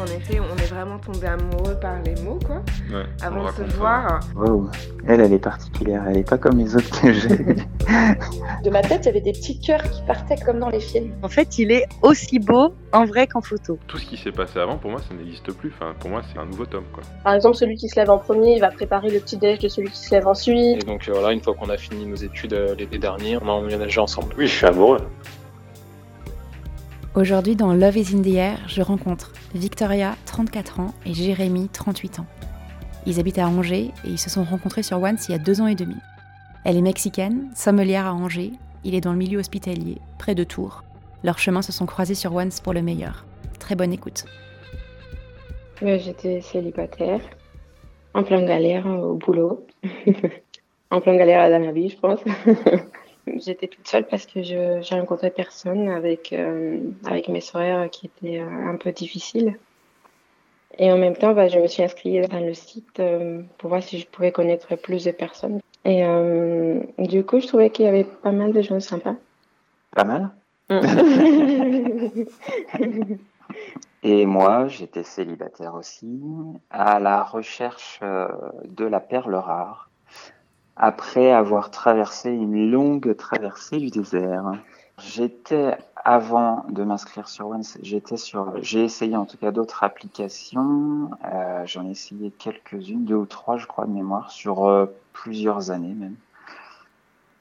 en effet, on est vraiment tombé amoureux par les mots, quoi, Ouais, avant de se voir. Wow. Elle, elle est particulière. Elle est pas comme les autres que j'ai. De ma tête, il y avait des petits cœurs qui partaient comme dans les films. En fait, il est aussi beau en vrai qu'en photo. Tout ce qui s'est passé avant, pour moi, ça n'existe plus. Enfin, pour moi, c'est un nouveau tome, quoi. Par exemple, celui qui se lève en premier, il va préparer le petit déj de celui qui se lève ensuite. Et donc euh, voilà, une fois qu'on a fini nos études euh, l'été dernier, on a emménagé ensemble. Oui, je suis amoureux. Aujourd'hui, dans Love is in the air, je rencontre Victoria, 34 ans, et Jérémy, 38 ans. Ils habitent à Angers et ils se sont rencontrés sur Once il y a deux ans et demi. Elle est mexicaine, sommelière à Angers, il est dans le milieu hospitalier, près de Tours. Leurs chemins se sont croisés sur Once pour le meilleur. Très bonne écoute. J'étais célibataire, en plein galère au boulot, en plein galère dans la vie, je pense. J'étais toute seule parce que je j'ai rencontré personne avec, euh, avec mes soeurs qui étaient euh, un peu difficiles. Et en même temps, bah, je me suis inscrite dans le site euh, pour voir si je pouvais connaître plus de personnes. Et euh, du coup, je trouvais qu'il y avait pas mal de gens sympas. Pas mal. Et moi, j'étais célibataire aussi, à la recherche de la perle rare, après avoir traversé une longue traversée du désert. J'étais, avant de m'inscrire sur Once, j'étais sur, j'ai essayé en tout cas d'autres applications. Euh, J'en ai essayé quelques-unes, deux ou trois, je crois, de mémoire, sur euh, plusieurs années même.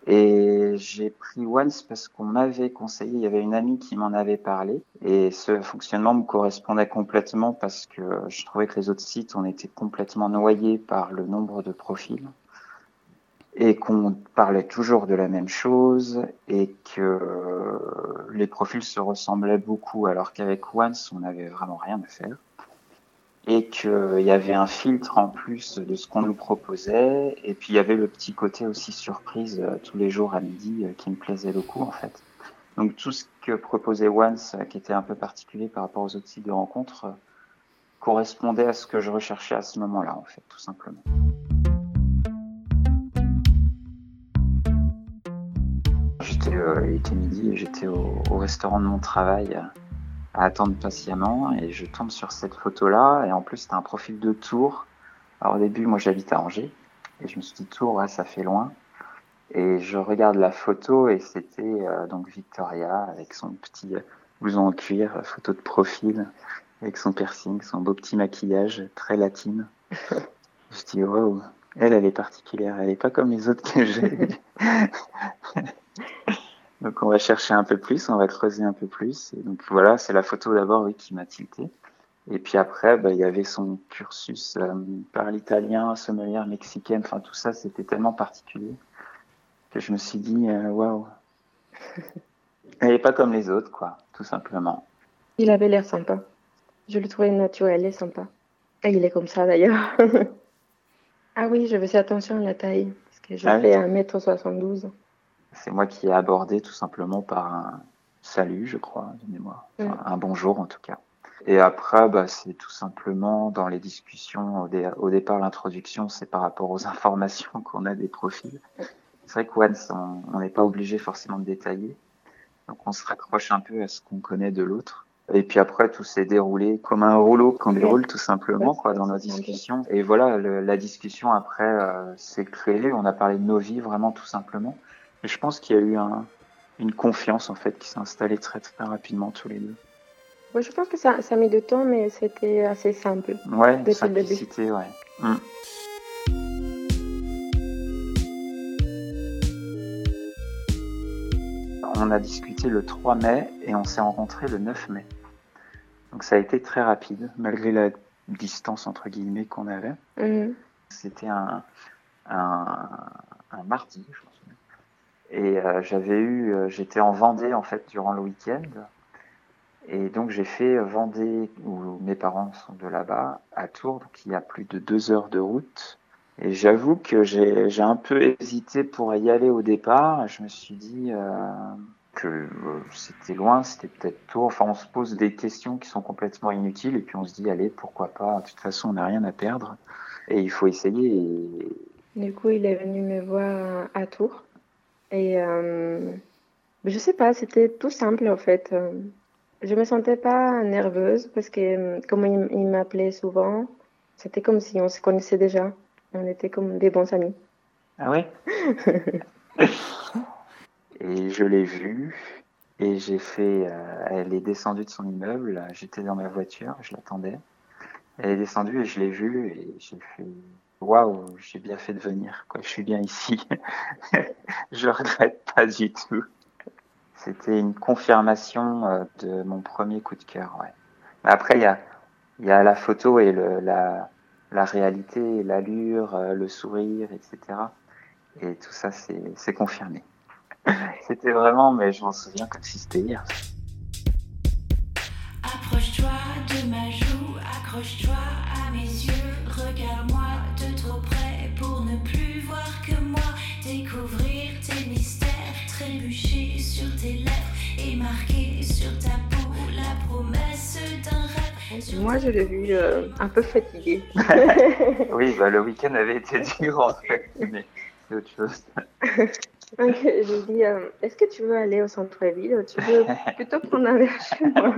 Et j'ai pris Once parce qu'on m'avait conseillé, il y avait une amie qui m'en avait parlé, et ce fonctionnement me correspondait complètement parce que je trouvais que les autres sites, on était complètement noyés par le nombre de profils, et qu'on parlait toujours de la même chose, et que les profils se ressemblaient beaucoup, alors qu'avec Once, on n'avait vraiment rien à faire et qu'il y avait un filtre en plus de ce qu'on nous proposait. Et puis il y avait le petit côté aussi surprise euh, tous les jours à midi euh, qui me plaisait beaucoup en fait. Donc tout ce que proposait Once, euh, qui était un peu particulier par rapport aux autres sites de rencontres, euh, correspondait à ce que je recherchais à ce moment-là en fait, tout simplement. Il était midi et j'étais au, au restaurant de mon travail. euh, à attendre patiemment et je tombe sur cette photo-là et en plus c'était un profil de Tours. Alors au début moi j'habite à Angers et je me suis dit Tours ouais, ça fait loin et je regarde la photo et c'était euh, donc Victoria avec son petit euh, blouson en cuir, euh, photo de profil avec son piercing, son beau petit maquillage très latine. je dis wow, elle elle est particulière, elle est pas comme les autres que j'ai. Donc on va chercher un peu plus, on va creuser un peu plus. Et donc voilà, c'est la photo d'abord oui, qui m'a tilté. Et puis après, bah, il y avait son cursus euh, par l'italien, sommelière mexicaine, enfin tout ça, c'était tellement particulier que je me suis dit, euh, waouh, elle est pas comme les autres, quoi, tout simplement. Il avait l'air sympa. Je le trouvais naturel et sympa. Et il est comme ça d'ailleurs. ah oui, je faisais attention à la taille. Parce que je Ah oui. fais 1m72. C'est moi qui ai abordé tout simplement par un salut, je crois, de mémoire. Enfin, un bonjour en tout cas. Et après, bah, c'est tout simplement dans les discussions, au, dé- au départ, l'introduction, c'est par rapport aux informations qu'on a des profils. C'est vrai que Once, on on n'est pas obligé forcément de détailler. Donc on se raccroche un peu à ce qu'on connaît de l'autre. Et puis après, tout s'est déroulé comme un rouleau qu'on déroule tout simplement quoi, dans nos discussions. Et voilà, le- la discussion après euh, s'est créée. On a parlé de nos vies vraiment tout simplement. Et je pense qu'il y a eu un, une confiance en fait qui s'est installée très très rapidement tous les deux. Ouais, je pense que ça, ça a mis du temps, mais c'était assez simple. Ouais, Depuis le début. simplicité, ouais. Mm. On a discuté le 3 mai et on s'est rencontrés le 9 mai. Donc ça a été très rapide, malgré la distance entre guillemets qu'on avait. Mhm. C'était un, un, un mardi, je pense. Et euh, j'avais eu, euh, j'étais en Vendée en fait durant le week-end. Et donc j'ai fait Vendée, où mes parents sont de là-bas, à Tours, donc il y a plus de deux heures de route. Et j'avoue que j'ai un peu hésité pour y aller au départ. Je me suis dit euh, que euh, c'était loin, c'était peut-être Tours. Enfin, on se pose des questions qui sont complètement inutiles et puis on se dit, allez, pourquoi pas, de toute façon, on n'a rien à perdre. Et il faut essayer. Du coup, il est venu me voir à Tours. Et euh, je sais pas, c'était tout simple en fait. Euh, Je me sentais pas nerveuse parce que comme il, il m'appelait souvent, c'était comme si on se connaissait déjà. On était comme des bons amis. Ah ouais? Et je l'ai vue et j'ai fait. euh, elle est descendue de son immeuble. J'étais dans ma voiture, je l'attendais. Elle est descendue et je l'ai vue et j'ai fait. Waouh, j'ai bien fait de venir. Quoi, je suis bien ici. je regrette pas du tout. C'était une confirmation euh, de mon premier coup de cœur. Ouais. Après, il y a, la photo et la, la réalité, l'allure, euh, le sourire, etc. Et tout ça, c'est confirmé. C'était vraiment, mais je m'en souviens comme si c'était hier. Approche-toi de ma joue, accroche-toi à mes yeux, sur ta peau la promesse d'un rêve. Moi, je l'ai vu euh, un peu fatigué. Oui, bah, le week-end avait été dur en fait, mais c'est autre chose. Donc, je lui dis, euh, est-ce que tu veux aller au centre-ville? Ou tu veux plutôt prendre un verre chez moi?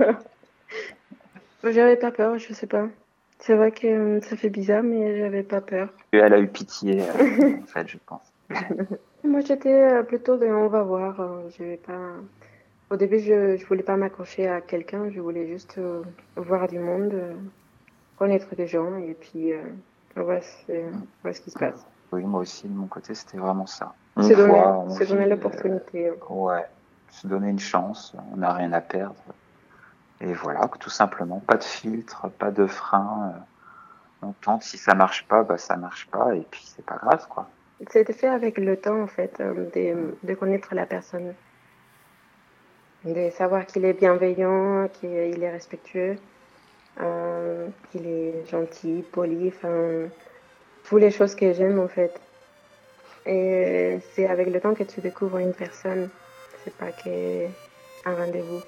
J'avais pas peur, je sais pas. C'est vrai que euh, ça fait bizarre, mais j'avais pas peur. Et elle a eu pitié, euh, en fait, je pense. Moi, j'étais plutôt de on va voir. euh, Je vais pas. Au début, je, je voulais pas m'accrocher à quelqu'un, je voulais juste euh, voir du monde, euh, connaître des gens et puis euh, voir, ce, voir ce qui se passe. Oui, moi aussi, de mon côté, c'était vraiment ça. Se donner, on donner l'opportunité. euh, ouais, se donner une chance, on n'a rien à perdre. Et voilà, tout simplement, pas de filtre, pas de frein. euh, on tente, si ça marche pas, bah ça marche pas, et puis c'est pas grave, quoi. C'était fait avec le temps, en fait, euh, de, de connaître la personne. De savoir qu'il est bienveillant, qu'il est respectueux, euh, qu'il est gentil, poli, enfin, toutes les choses que j'aime, en fait. Et c'est avec le temps que tu découvres une personne. C'est pas que un rendez-vous.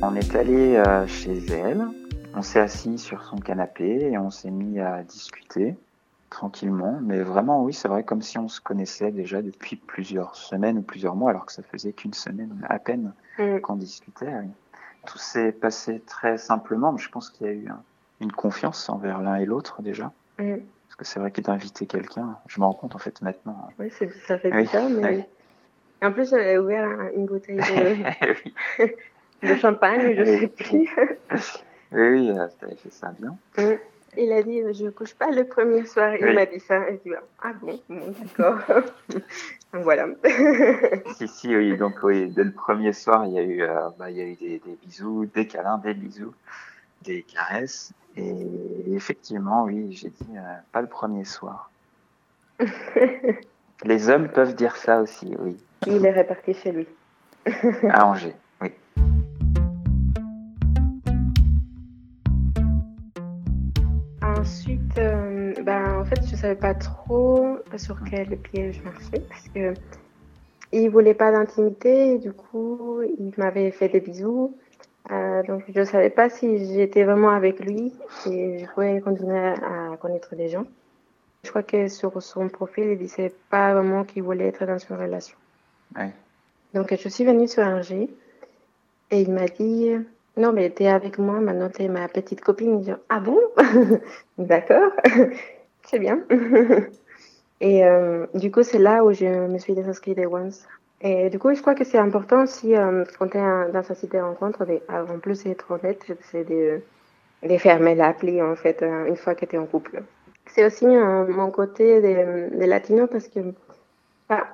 On est allé euh, chez elle, on s'est assis sur son canapé et on s'est mis à discuter tranquillement. Mais vraiment, oui, c'est vrai, comme si on se connaissait déjà depuis plusieurs semaines ou plusieurs mois, alors que ça faisait qu'une semaine à peine Mm. qu'on discutait. oui. Tout s'est passé très simplement, mais je pense qu'il y a eu un- une confiance envers l'un et l'autre déjà. Mm. Parce que c'est vrai que d'inviter quelqu'un, je me rends compte en fait maintenant. Oui, ça fait Oui, bizarre, mais. oui. En plus, j'avais ouvert un- une bouteille de, de champagne, je sais plus. oui, oui, t'avais fait ça bien. Mm. Il a dit Je couche pas le premier soir. Il Oui. m'a dit ça. Et je dis Ah bon, bon d'accord. voilà. Si, si, oui. Donc, oui, dès le premier soir, il y a eu, euh, bah, il y a eu des, des bisous, des câlins, des bisous, des caresses. Et effectivement, oui, j'ai dit, euh, pas le premier soir. Les hommes peuvent dire ça aussi, oui. Il est réparti chez lui. À Angers, trop sur quel pied je marchais parce que il voulait pas d'intimité. et Du coup, il m'avait fait des bisous. Euh, donc, je savais pas si j'étais vraiment avec lui et je pouvais continuer à connaître des gens. Je crois que sur son profil, il disait pas vraiment qu'il voulait être dans une relation. Donc, je suis venue sur Angers et il m'a dit Non, mais t'es avec moi, maintenant t'es ma petite copine. Je dis, ah bon? D'accord, c'est bien. et euh, du coup, c'est là où je me suis désinscrite des Once. Et du coup, je crois que c'est important aussi, euh, quand tu es dans un site de rencontre, de, en plus d'être honnête, c'est de, de fermer l'appli en fait, euh, une fois que tu es en couple. C'est aussi euh, mon côté de, de latino parce que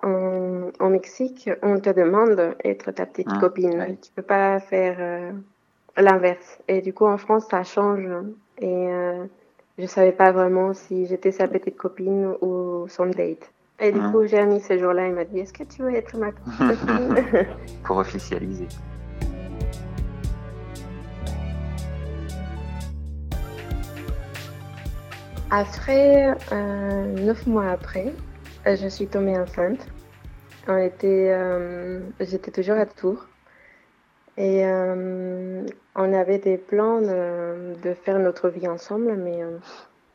en, en Mexique, on te demande d'être ta petite Ah, copine. ouais. Tu peux pas faire l'inverse. Et du coup, en France, ça change. Et je savais pas vraiment si j'étais sa petite copine ou son date. Et du Ah. coup, Jérémy, ce jour-là, il m'a dit Est-ce que tu veux être ma copine Pour officialiser. Après, euh, neuf mois après, je suis tombée enceinte. On était, euh, j'étais toujours à Tours. Et euh, on avait des plans de, de faire notre vie ensemble, mais euh,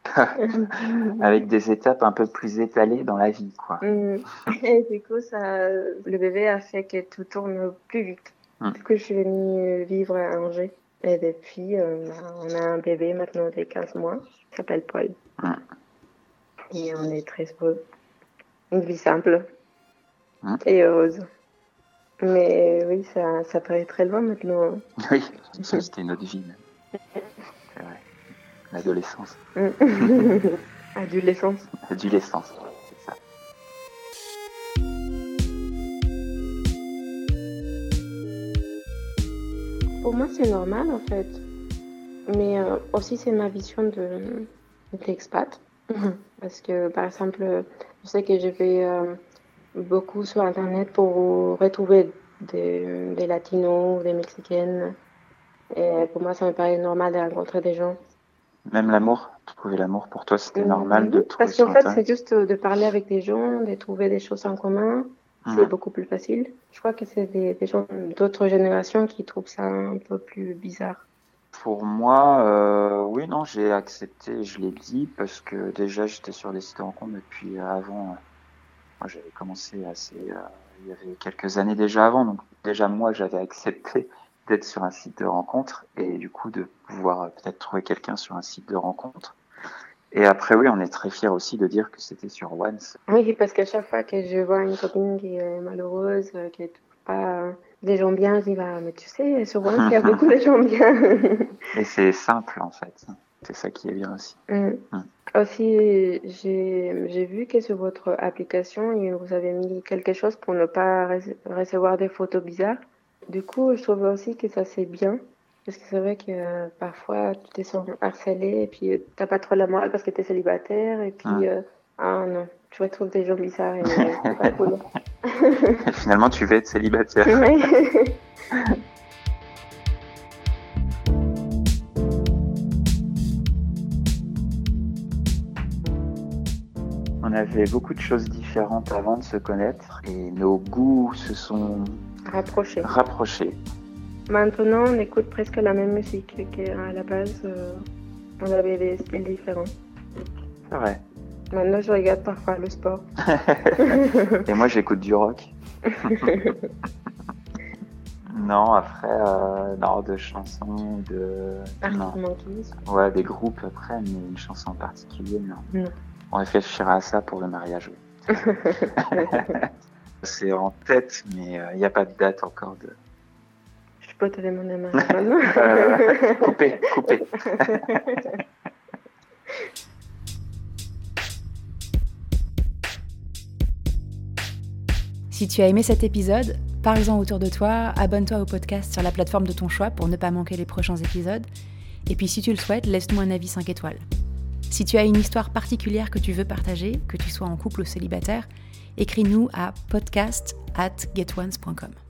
avec des étapes un peu plus étalées dans la vie, quoi. Mm. Et du coup, ça, le bébé a fait que tout tourne plus vite. Mm. Du coup, je suis venue vivre à Angers. Et depuis, euh, on a un bébé maintenant de 15 mois, qui s'appelle Paul. Mm. Et on est très heureux. Une vie simple et heureuse. Mais oui, ça, ça paraît très loin maintenant. Oui, ça, c'était une autre vie. C'est vrai. L'adolescence, Mm. Adolescence. l'adolescence, c'est ça. Pour moi, c'est normal en fait. Mais euh, aussi, c'est ma vision de d'expat. Parce que, par exemple, je sais que je vais euh, beaucoup sur Internet pour retrouver des, des latinos, des mexicaines. Et pour moi, ça me paraît normal de rencontrer des gens. Même l'amour, trouver l'amour pour toi, c'était normal de trouver Parce qu'en fait, c'est juste de parler avec des gens, de trouver des choses en commun. C'est Mhm. beaucoup plus facile. Je crois que c'est des, des gens d'autres générations qui trouvent ça un peu plus bizarre. Pour moi, euh, oui, non, j'ai accepté, je l'ai dit, parce que déjà j'étais sur des sites de rencontres depuis avant. Moi, j'avais commencé assez, euh, il y avait quelques années déjà avant, donc déjà moi j'avais accepté d'être sur un site de rencontre et du coup de pouvoir euh, peut-être trouver quelqu'un sur un site de rencontre. Et après, oui, on est très fiers aussi de dire que c'était sur Once. Oui, parce qu'à chaque fois que je vois une copine qui est malheureuse, euh, qui ne trouve pas des gens bien, je dis, bah, mais tu sais, sur One, il y a beaucoup de gens bien. Et c'est simple en fait. C'est ça qui est bien aussi. Mm. Mm. Aussi, j'ai j'ai vu que sur votre application, il- vous avez mis quelque chose pour ne pas rece- recevoir des photos bizarres. Du coup, je trouve aussi que ça c'est bien. Parce que c'est vrai que euh, parfois, tu te sens harcelé et puis euh, t'as pas trop la morale parce que tu es célibataire. Et puis, euh, ah non, tu retrouves des gens bizarres et euh, c'est pas cool. Et finalement, tu vas être célibataire. On avait beaucoup de choses différentes avant de se connaître et nos goûts se sont Rapproché. rapprochés. Maintenant, on écoute presque la même musique qu'à la base. euh, on avait des styles différents. C'est vrai. Maintenant, je regarde parfois le sport. Et moi, j'écoute du rock. non, après, euh, non, de chansons, de. Arctic Non. Monkeys. Ouais, des groupes après, mais une chanson en particulier, non. Non. On réfléchira à ça pour le mariage, oui. C'est en tête, mais il n'y a pas de date encore de. Je peux te demander ma maintenant. Euh, coupé, coupé. Si tu as aimé cet épisode, parle-en autour de toi, abonne-toi au podcast sur la plateforme de ton choix pour ne pas manquer les prochains épisodes. Et puis si tu le souhaites, laisse-nous un avis 5 étoiles. Si tu as une histoire particulière que tu veux partager, que tu sois en couple ou célibataire, écris-nous à podcast at getones.com.